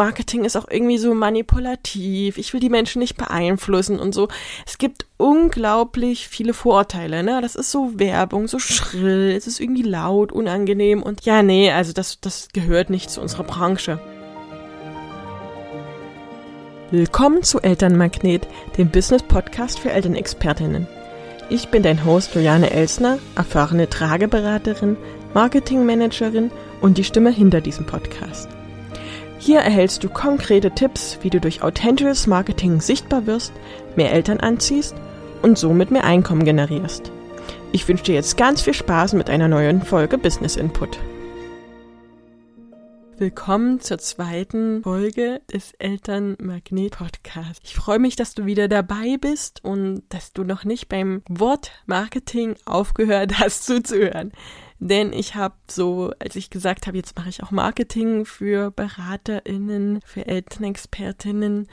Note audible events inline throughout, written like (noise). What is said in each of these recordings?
Marketing ist auch irgendwie so manipulativ. Ich will die Menschen nicht beeinflussen und so. Es gibt unglaublich viele Vorurteile, ne? Das ist so Werbung, so schrill, es ist irgendwie laut, unangenehm und ja, nee, also das, das gehört nicht zu unserer Branche. Willkommen zu Elternmagnet, dem Business-Podcast für Elternexpertinnen. Ich bin dein Host Juliane Elsner, erfahrene Trageberaterin, Marketingmanagerin und die Stimme hinter diesem Podcast. Hier erhältst du konkrete Tipps, wie du durch authentisches Marketing sichtbar wirst, mehr Eltern anziehst und somit mehr Einkommen generierst. Ich wünsche dir jetzt ganz viel Spaß mit einer neuen Folge Business Input. Willkommen zur zweiten Folge des Elternmagnet Podcasts. Ich freue mich, dass du wieder dabei bist und dass du noch nicht beim Wort Marketing aufgehört hast zuzuhören. Denn ich habe so, als ich gesagt habe, jetzt mache ich auch Marketing für BeraterInnen, für Elternexpertinnen,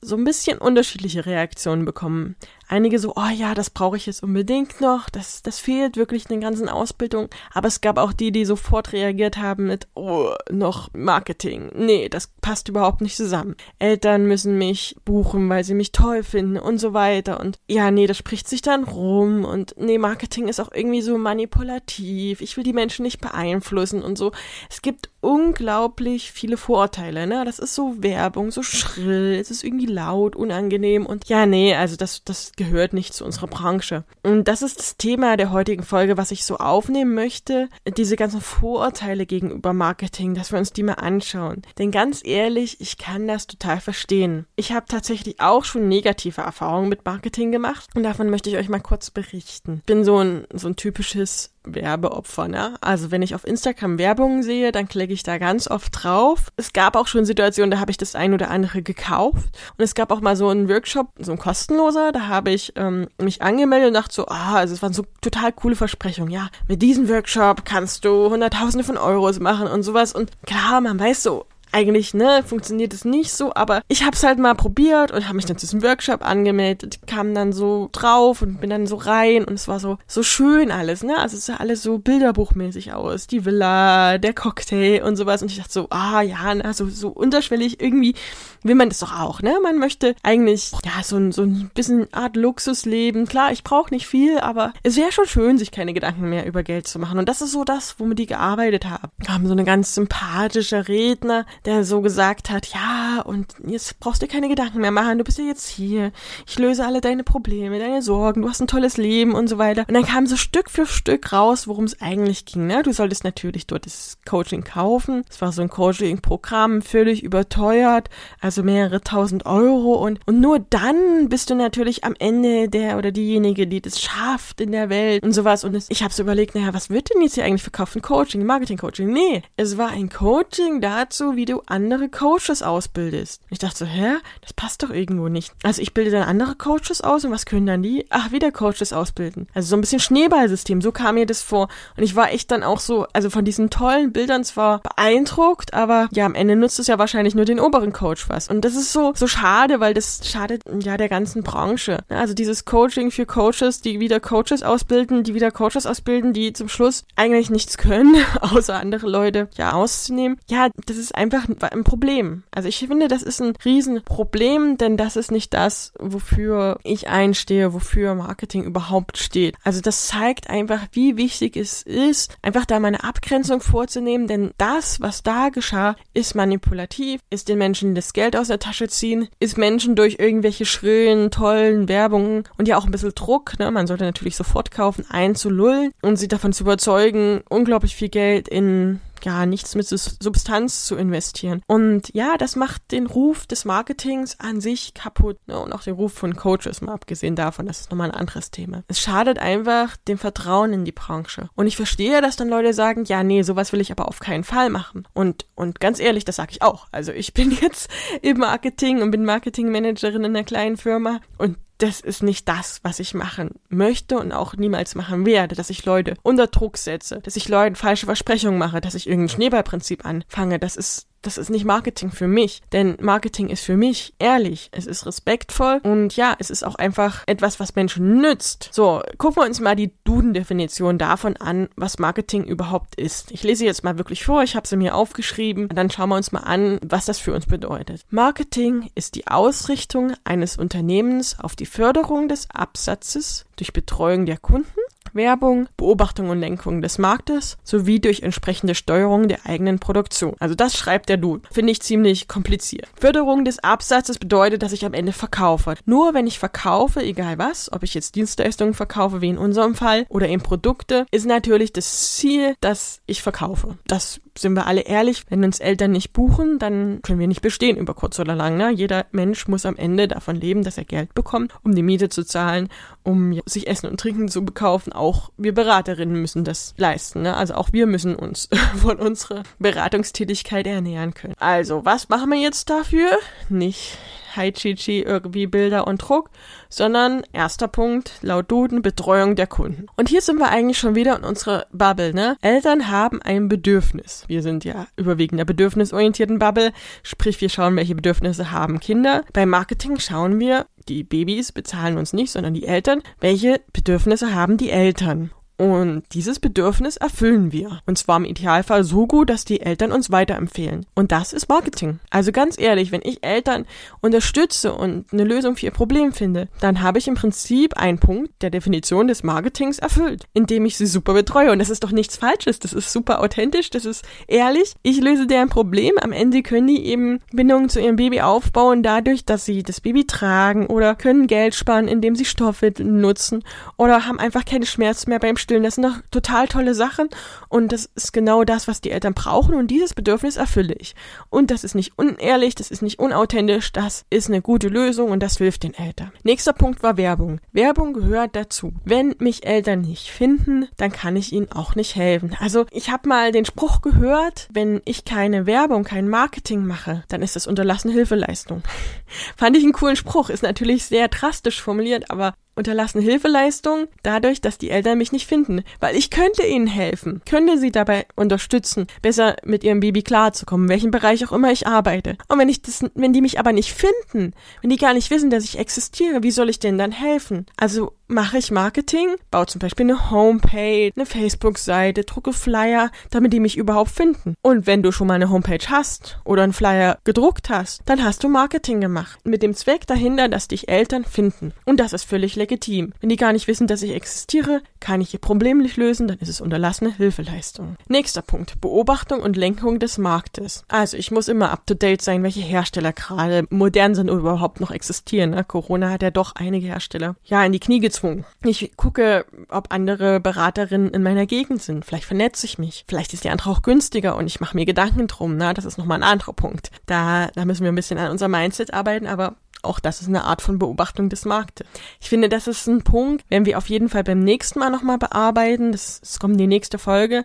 so ein bisschen unterschiedliche Reaktionen bekommen. Einige so, oh ja, das brauche ich jetzt unbedingt noch, das, das fehlt wirklich in der ganzen Ausbildung. Aber es gab auch die, die sofort reagiert haben mit, oh, noch Marketing. Nee, das passt überhaupt nicht zusammen. Eltern müssen mich buchen, weil sie mich toll finden und so weiter. Und ja, nee, das spricht sich dann rum. Und nee, Marketing ist auch irgendwie so manipulativ. Ich will die Menschen nicht beeinflussen und so. Es gibt unglaublich viele Vorurteile, ne? Das ist so Werbung, so schrill, es ist irgendwie laut, unangenehm und ja, nee, also das, das gehört nicht zu unserer Branche. Und das ist das Thema der heutigen Folge, was ich so aufnehmen möchte. Diese ganzen Vorurteile gegenüber Marketing, dass wir uns die mal anschauen. Denn ganz ehrlich, ich kann das total verstehen. Ich habe tatsächlich auch schon negative Erfahrungen mit Marketing gemacht und davon möchte ich euch mal kurz berichten. Ich bin so ein, so ein typisches Werbeopfer, ne? Also wenn ich auf Instagram Werbung sehe, dann klicke ich da ganz oft drauf. Es gab auch schon Situationen, da habe ich das ein oder andere gekauft. Und es gab auch mal so einen Workshop, so ein kostenloser, da habe ich ähm, mich angemeldet und dachte so, ah, also es waren so total coole Versprechungen. Ja, mit diesem Workshop kannst du Hunderttausende von Euros machen und sowas. Und klar, man weiß so, eigentlich, ne, funktioniert es nicht so, aber ich hab's halt mal probiert und habe mich dann zu diesem Workshop angemeldet, kam dann so drauf und bin dann so rein und es war so so schön alles, ne? Also es sah alles so bilderbuchmäßig aus, die Villa, der Cocktail und sowas und ich dachte so, ah ja, ne, so so unterschwellig irgendwie will man das doch auch, ne? Man möchte eigentlich ja so ein so ein bisschen Art Luxusleben. Klar, ich brauche nicht viel, aber es wäre schon schön, sich keine Gedanken mehr über Geld zu machen und das ist so das, womit die gearbeitet haben. Haben so eine ganz sympathische Redner, der so gesagt hat, ja, und jetzt brauchst du dir keine Gedanken mehr machen, du bist ja jetzt hier, ich löse alle deine Probleme, deine Sorgen, du hast ein tolles Leben und so weiter. Und dann kam so Stück für Stück raus, worum es eigentlich ging. Ne? Du solltest natürlich dort das Coaching kaufen. Es war so ein Coaching-Programm, völlig überteuert, also mehrere tausend Euro und, und nur dann bist du natürlich am Ende der oder diejenige, die das schafft in der Welt und sowas. Und ich habe so überlegt, naja, was wird denn jetzt hier eigentlich verkauft? Ein Coaching, Marketing-Coaching? Nee, es war ein Coaching dazu, wie du andere Coaches ausbildest. Und ich dachte so, hä? Das passt doch irgendwo nicht. Also ich bilde dann andere Coaches aus und was können dann die? Ach, wieder Coaches ausbilden. Also so ein bisschen Schneeballsystem, so kam mir das vor. Und ich war echt dann auch so, also von diesen tollen Bildern zwar beeindruckt, aber ja, am Ende nutzt es ja wahrscheinlich nur den oberen Coach was. Und das ist so, so schade, weil das schadet ja der ganzen Branche. Also dieses Coaching für Coaches, die wieder Coaches ausbilden, die wieder Coaches ausbilden, die zum Schluss eigentlich nichts können, (laughs) außer andere Leute ja auszunehmen. Ja, das ist einfach ein Problem. Also ich finde, das ist ein Riesenproblem, denn das ist nicht das, wofür ich einstehe, wofür Marketing überhaupt steht. Also das zeigt einfach, wie wichtig es ist, einfach da meine Abgrenzung vorzunehmen, denn das, was da geschah, ist manipulativ, ist den Menschen das Geld aus der Tasche ziehen, ist Menschen durch irgendwelche schrillen, tollen Werbungen und ja auch ein bisschen Druck, ne, man sollte natürlich sofort kaufen, einzulullen und sie davon zu überzeugen, unglaublich viel Geld in ja, nichts mit Substanz zu investieren. Und ja, das macht den Ruf des Marketings an sich kaputt. Ne? Und auch den Ruf von Coaches, mal abgesehen davon, das ist nochmal ein anderes Thema. Es schadet einfach dem Vertrauen in die Branche. Und ich verstehe, dass dann Leute sagen, ja, nee, sowas will ich aber auf keinen Fall machen. Und, und ganz ehrlich, das sage ich auch. Also ich bin (laughs) jetzt im Marketing und bin Marketingmanagerin in einer kleinen Firma und das ist nicht das, was ich machen möchte und auch niemals machen werde, dass ich Leute unter Druck setze, dass ich Leuten falsche Versprechungen mache, dass ich irgendein Schneeballprinzip anfange. Das ist das ist nicht Marketing für mich, denn Marketing ist für mich ehrlich, es ist respektvoll und ja, es ist auch einfach etwas, was Menschen nützt. So, gucken wir uns mal die Duden-Definition davon an, was Marketing überhaupt ist. Ich lese jetzt mal wirklich vor, ich habe sie mir aufgeschrieben, dann schauen wir uns mal an, was das für uns bedeutet. Marketing ist die Ausrichtung eines Unternehmens auf die Förderung des Absatzes durch Betreuung der Kunden Werbung, Beobachtung und Lenkung des Marktes sowie durch entsprechende Steuerung der eigenen Produktion. Also das schreibt der Dude. Finde ich ziemlich kompliziert. Förderung des Absatzes bedeutet, dass ich am Ende verkaufe. Nur wenn ich verkaufe, egal was, ob ich jetzt Dienstleistungen verkaufe, wie in unserem Fall, oder eben Produkte, ist natürlich das Ziel, dass ich verkaufe. Das sind wir alle ehrlich, wenn uns Eltern nicht buchen, dann können wir nicht bestehen über kurz oder lang. Ne? Jeder Mensch muss am Ende davon leben, dass er Geld bekommt, um die Miete zu zahlen, um sich Essen und Trinken zu bekaufen. Auch wir Beraterinnen müssen das leisten. Ne? Also auch wir müssen uns (laughs) von unserer Beratungstätigkeit ernähren können. Also, was machen wir jetzt dafür? Nicht Hi Chichi irgendwie Bilder und Druck, sondern erster Punkt laut Duden Betreuung der Kunden. Und hier sind wir eigentlich schon wieder in unserer Bubble, ne? Eltern haben ein Bedürfnis. Wir sind ja überwiegend der bedürfnisorientierten Bubble, sprich wir schauen, welche Bedürfnisse haben Kinder. Beim Marketing schauen wir, die Babys bezahlen uns nicht, sondern die Eltern. Welche Bedürfnisse haben die Eltern? Und dieses Bedürfnis erfüllen wir. Und zwar im Idealfall so gut, dass die Eltern uns weiterempfehlen. Und das ist Marketing. Also ganz ehrlich, wenn ich Eltern unterstütze und eine Lösung für ihr Problem finde, dann habe ich im Prinzip einen Punkt der Definition des Marketings erfüllt, indem ich sie super betreue. Und das ist doch nichts Falsches. Das ist super authentisch. Das ist ehrlich. Ich löse deren Problem. Am Ende können die eben Bindungen zu ihrem Baby aufbauen, dadurch, dass sie das Baby tragen oder können Geld sparen, indem sie Stoffe nutzen oder haben einfach keine Schmerzen mehr beim stillen. Das sind doch total tolle Sachen und das ist genau das, was die Eltern brauchen und dieses Bedürfnis erfülle ich. Und das ist nicht unehrlich, das ist nicht unauthentisch, das ist eine gute Lösung und das hilft den Eltern. Nächster Punkt war Werbung. Werbung gehört dazu. Wenn mich Eltern nicht finden, dann kann ich ihnen auch nicht helfen. Also ich habe mal den Spruch gehört, wenn ich keine Werbung, kein Marketing mache, dann ist das unterlassene Hilfeleistung. (laughs) Fand ich einen coolen Spruch, ist natürlich sehr drastisch formuliert, aber unterlassen Hilfeleistung dadurch, dass die Eltern mich nicht finden, weil ich könnte ihnen helfen, könnte sie dabei unterstützen, besser mit ihrem Baby klarzukommen, welchen Bereich auch immer ich arbeite. Und wenn ich das, wenn die mich aber nicht finden, wenn die gar nicht wissen, dass ich existiere, wie soll ich denen dann helfen? Also mache ich Marketing, baue zum Beispiel eine Homepage, eine Facebook-Seite, drucke Flyer, damit die mich überhaupt finden. Und wenn du schon mal eine Homepage hast oder einen Flyer gedruckt hast, dann hast du Marketing gemacht. Mit dem Zweck dahinter, dass dich Eltern finden. Und das ist völlig legitim. Wenn die gar nicht wissen, dass ich existiere, kann ich ihr Problem nicht lösen, dann ist es unterlassene Hilfeleistung. Nächster Punkt. Beobachtung und Lenkung des Marktes. Also ich muss immer up to date sein, welche Hersteller gerade modern sind oder überhaupt noch existieren. Ne? Corona hat ja doch einige Hersteller ja in die Knie gezwungen. Ich gucke, ob andere Beraterinnen in meiner Gegend sind. Vielleicht vernetze ich mich. Vielleicht ist die andere auch günstiger und ich mache mir Gedanken drum. Na, das ist nochmal ein anderer Punkt. Da, da müssen wir ein bisschen an unserem Mindset arbeiten, aber auch das ist eine Art von Beobachtung des Marktes. Ich finde, das ist ein Punkt, werden wir auf jeden Fall beim nächsten Mal nochmal bearbeiten. Das, das kommt in die nächste Folge.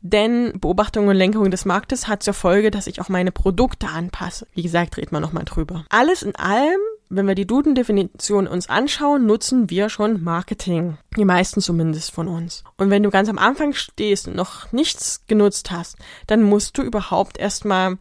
Denn Beobachtung und Lenkung des Marktes hat zur Folge, dass ich auch meine Produkte anpasse. Wie gesagt, reden wir nochmal drüber. Alles in allem wenn wir die Duden-Definition uns anschauen, nutzen wir schon Marketing. Die meisten zumindest von uns. Und wenn du ganz am Anfang stehst und noch nichts genutzt hast, dann musst du überhaupt erstmal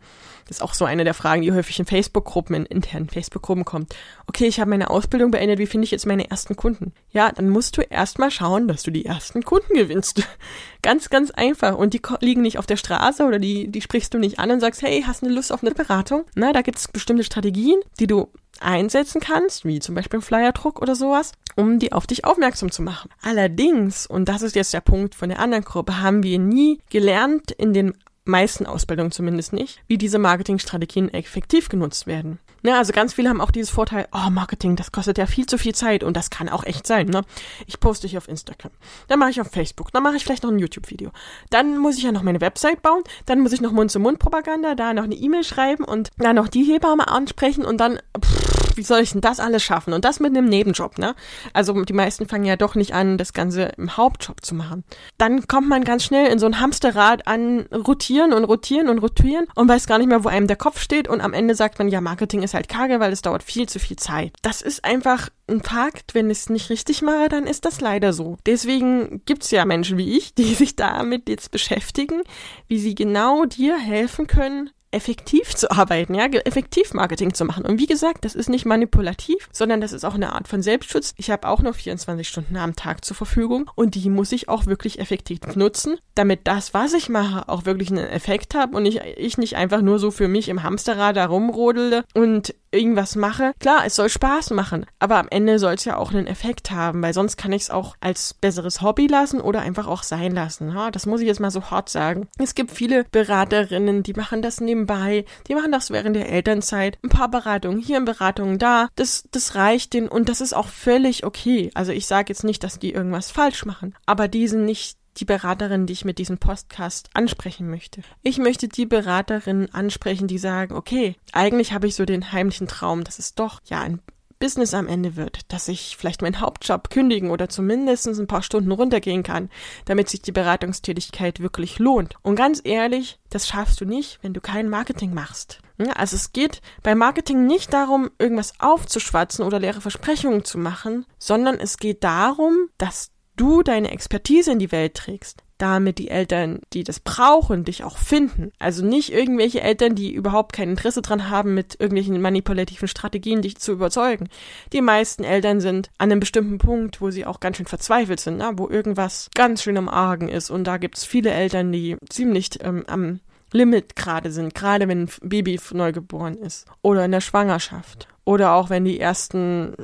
das ist auch so eine der Fragen, die häufig in Facebook-Gruppen, in internen Facebook-Gruppen kommt. Okay, ich habe meine Ausbildung beendet, wie finde ich jetzt meine ersten Kunden? Ja, dann musst du erstmal schauen, dass du die ersten Kunden gewinnst. (laughs) ganz, ganz einfach. Und die liegen nicht auf der Straße oder die, die sprichst du nicht an und sagst, hey, hast du Lust auf eine Beratung? Na, da gibt es bestimmte Strategien, die du einsetzen kannst, wie zum Beispiel Flyerdruck oder sowas, um die auf dich aufmerksam zu machen. Allerdings, und das ist jetzt der Punkt von der anderen Gruppe, haben wir nie gelernt in den meisten Ausbildungen zumindest nicht, wie diese Marketingstrategien effektiv genutzt werden. Ne, also ganz viele haben auch dieses Vorteil, oh, Marketing, das kostet ja viel zu viel Zeit und das kann auch echt sein. Ne? Ich poste hier auf Instagram, dann mache ich auf Facebook, dann mache ich vielleicht noch ein YouTube-Video. Dann muss ich ja noch meine Website bauen, dann muss ich noch Mund-zu-Mund-Propaganda, da noch eine E-Mail schreiben und dann noch die Hebamme ansprechen und dann, pff, wie soll ich denn das alles schaffen? Und das mit einem Nebenjob, ne? Also die meisten fangen ja doch nicht an, das Ganze im Hauptjob zu machen. Dann kommt man ganz schnell in so ein Hamsterrad an rotieren und rotieren und rotieren und weiß gar nicht mehr, wo einem der Kopf steht und am Ende sagt man, ja, Marketing ist halt karge, weil es dauert viel zu viel Zeit. Das ist einfach ein Fakt. Wenn ich es nicht richtig mache, dann ist das leider so. Deswegen gibt es ja Menschen wie ich, die (laughs) sich damit jetzt beschäftigen, wie sie genau dir helfen können, effektiv zu arbeiten, ja, effektiv Marketing zu machen. Und wie gesagt, das ist nicht manipulativ, sondern das ist auch eine Art von Selbstschutz. Ich habe auch nur 24 Stunden am Tag zur Verfügung und die muss ich auch wirklich effektiv nutzen, damit das, was ich mache, auch wirklich einen Effekt hat und ich, ich nicht einfach nur so für mich im Hamsterrad da rumrodele und irgendwas mache. Klar, es soll Spaß machen, aber am Ende soll es ja auch einen Effekt haben, weil sonst kann ich es auch als besseres Hobby lassen oder einfach auch sein lassen. Ja, das muss ich jetzt mal so hart sagen. Es gibt viele Beraterinnen, die machen das nebenbei, die machen das während der Elternzeit. Ein paar Beratungen hier, Beratungen da. Das, das reicht denen und das ist auch völlig okay. Also ich sage jetzt nicht, dass die irgendwas falsch machen, aber die sind nicht die Beraterin, die ich mit diesem Podcast ansprechen möchte. Ich möchte die Beraterinnen ansprechen, die sagen, okay, eigentlich habe ich so den heimlichen Traum, dass es doch ja ein Business am Ende wird, dass ich vielleicht meinen Hauptjob kündigen oder zumindest ein paar Stunden runtergehen kann, damit sich die Beratungstätigkeit wirklich lohnt. Und ganz ehrlich, das schaffst du nicht, wenn du kein Marketing machst. Also es geht bei Marketing nicht darum, irgendwas aufzuschwatzen oder leere Versprechungen zu machen, sondern es geht darum, dass du deine Expertise in die Welt trägst, damit die Eltern, die das brauchen, dich auch finden. Also nicht irgendwelche Eltern, die überhaupt kein Interesse dran haben, mit irgendwelchen manipulativen Strategien dich zu überzeugen. Die meisten Eltern sind an einem bestimmten Punkt, wo sie auch ganz schön verzweifelt sind, ne? wo irgendwas ganz schön am Argen ist. Und da gibt's viele Eltern, die ziemlich ähm, am Limit gerade sind, gerade wenn ein Baby neugeboren ist oder in der Schwangerschaft oder auch wenn die ersten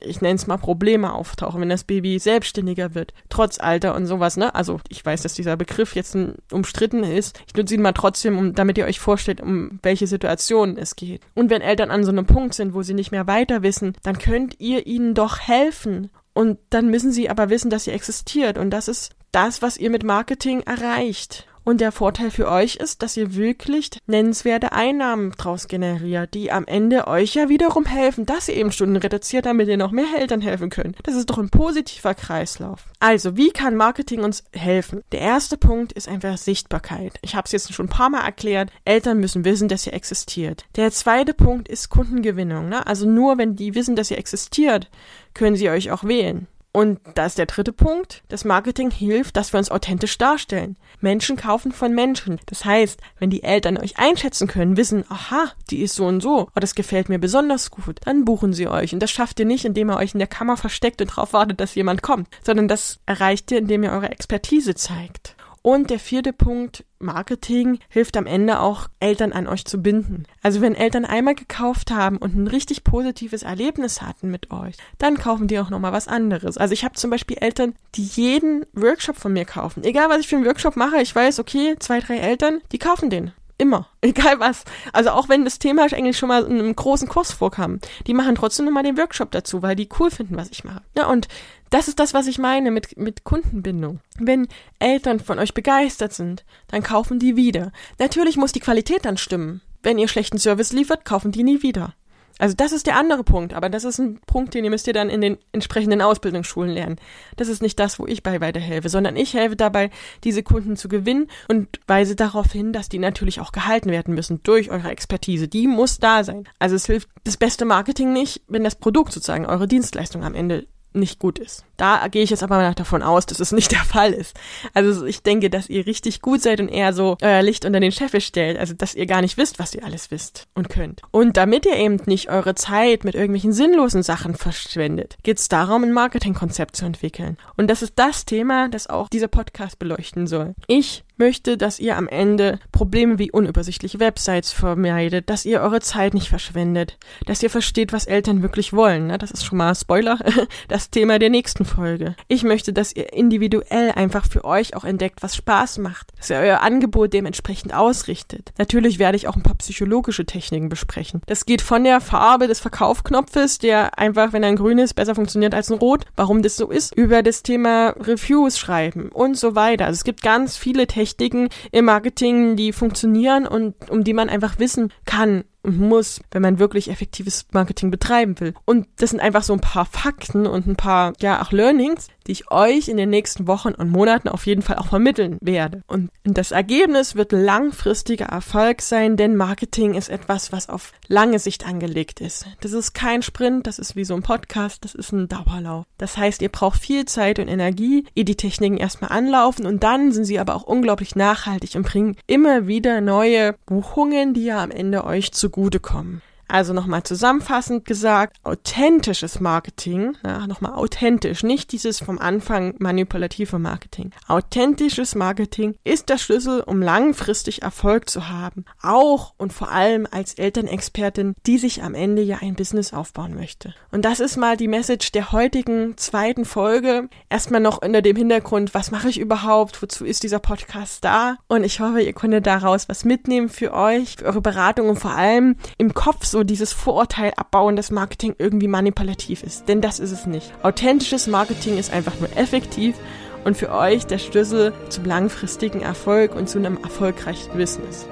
ich nenne es mal Probleme auftauchen, wenn das Baby selbstständiger wird, trotz Alter und sowas, ne? Also ich weiß, dass dieser Begriff jetzt umstritten ist. Ich nutze ihn mal trotzdem, um, damit ihr euch vorstellt, um welche Situationen es geht. Und wenn Eltern an so einem Punkt sind, wo sie nicht mehr weiter wissen, dann könnt ihr ihnen doch helfen. Und dann müssen sie aber wissen, dass sie existiert. Und das ist das, was ihr mit Marketing erreicht. Und der Vorteil für euch ist, dass ihr wirklich nennenswerte Einnahmen draus generiert, die am Ende euch ja wiederum helfen, dass ihr eben Stunden reduziert, damit ihr noch mehr Eltern helfen könnt. Das ist doch ein positiver Kreislauf. Also, wie kann Marketing uns helfen? Der erste Punkt ist einfach Sichtbarkeit. Ich habe es jetzt schon ein paar Mal erklärt. Eltern müssen wissen, dass ihr existiert. Der zweite Punkt ist Kundengewinnung. Ne? Also nur wenn die wissen, dass ihr existiert, können sie euch auch wählen. Und da ist der dritte Punkt. Das Marketing hilft, dass wir uns authentisch darstellen. Menschen kaufen von Menschen. Das heißt, wenn die Eltern euch einschätzen können, wissen, aha, die ist so und so, oh, das gefällt mir besonders gut, dann buchen sie euch. Und das schafft ihr nicht, indem ihr euch in der Kammer versteckt und darauf wartet, dass jemand kommt, sondern das erreicht ihr, indem ihr eure Expertise zeigt. Und der vierte Punkt, Marketing hilft am Ende auch, Eltern an euch zu binden. Also wenn Eltern einmal gekauft haben und ein richtig positives Erlebnis hatten mit euch, dann kaufen die auch nochmal was anderes. Also ich habe zum Beispiel Eltern, die jeden Workshop von mir kaufen. Egal was ich für einen Workshop mache, ich weiß, okay, zwei, drei Eltern, die kaufen den. Immer. (laughs) Egal was. Also auch wenn das Thema eigentlich schon mal in einem großen Kurs vorkam. Die machen trotzdem nochmal den Workshop dazu, weil die cool finden, was ich mache. Ja, und das ist das, was ich meine mit, mit Kundenbindung. Wenn Eltern von euch begeistert sind, dann kaufen die wieder. Natürlich muss die Qualität dann stimmen. Wenn ihr schlechten Service liefert, kaufen die nie wieder. Also das ist der andere Punkt, aber das ist ein Punkt, den ihr müsst ihr dann in den entsprechenden Ausbildungsschulen lernen. Das ist nicht das, wo ich bei weiterhelfe, sondern ich helfe dabei, diese Kunden zu gewinnen und weise darauf hin, dass die natürlich auch gehalten werden müssen durch eure Expertise. Die muss da sein. Also es hilft das beste Marketing nicht, wenn das Produkt sozusagen, eure Dienstleistung am Ende nicht gut ist. Da gehe ich jetzt aber mal davon aus, dass es nicht der Fall ist. Also ich denke, dass ihr richtig gut seid und eher so euer Licht unter den Scheffel stellt. Also dass ihr gar nicht wisst, was ihr alles wisst und könnt. Und damit ihr eben nicht eure Zeit mit irgendwelchen sinnlosen Sachen verschwendet, geht es darum, ein Marketingkonzept zu entwickeln. Und das ist das Thema, das auch dieser Podcast beleuchten soll. Ich möchte, dass ihr am Ende Probleme wie unübersichtliche Websites vermeidet, dass ihr eure Zeit nicht verschwendet, dass ihr versteht, was Eltern wirklich wollen. Ne? Das ist schon mal Spoiler, (laughs) das Thema der nächsten Folge. Ich möchte, dass ihr individuell einfach für euch auch entdeckt, was Spaß macht, dass ihr euer Angebot dementsprechend ausrichtet. Natürlich werde ich auch ein paar psychologische Techniken besprechen. Das geht von der Farbe des Verkaufknopfes, der einfach, wenn ein grün ist, besser funktioniert als ein rot, warum das so ist, über das Thema Reviews schreiben und so weiter. Also es gibt ganz viele Techniken, Techniken im Marketing, die funktionieren und um die man einfach wissen kann, und muss, wenn man wirklich effektives Marketing betreiben will. Und das sind einfach so ein paar Fakten und ein paar, ja, auch Learnings, die ich euch in den nächsten Wochen und Monaten auf jeden Fall auch vermitteln werde. Und das Ergebnis wird langfristiger Erfolg sein, denn Marketing ist etwas, was auf lange Sicht angelegt ist. Das ist kein Sprint, das ist wie so ein Podcast, das ist ein Dauerlauf. Das heißt, ihr braucht viel Zeit und Energie, ehe die Techniken erstmal anlaufen und dann sind sie aber auch unglaublich nachhaltig und bringen immer wieder neue Buchungen, die ja am Ende euch zugutekommen. Also nochmal zusammenfassend gesagt, authentisches Marketing, ja, nochmal authentisch, nicht dieses vom Anfang manipulative Marketing. Authentisches Marketing ist der Schlüssel, um langfristig Erfolg zu haben. Auch und vor allem als Elternexpertin, die sich am Ende ja ein Business aufbauen möchte. Und das ist mal die Message der heutigen zweiten Folge. Erstmal noch unter dem Hintergrund, was mache ich überhaupt? Wozu ist dieser Podcast da? Und ich hoffe, ihr konntet daraus was mitnehmen für euch, für eure Beratung und vor allem im Kopf dieses Vorurteil abbauen, dass Marketing irgendwie manipulativ ist. Denn das ist es nicht. Authentisches Marketing ist einfach nur effektiv und für euch der Schlüssel zum langfristigen Erfolg und zu einem erfolgreichen Business.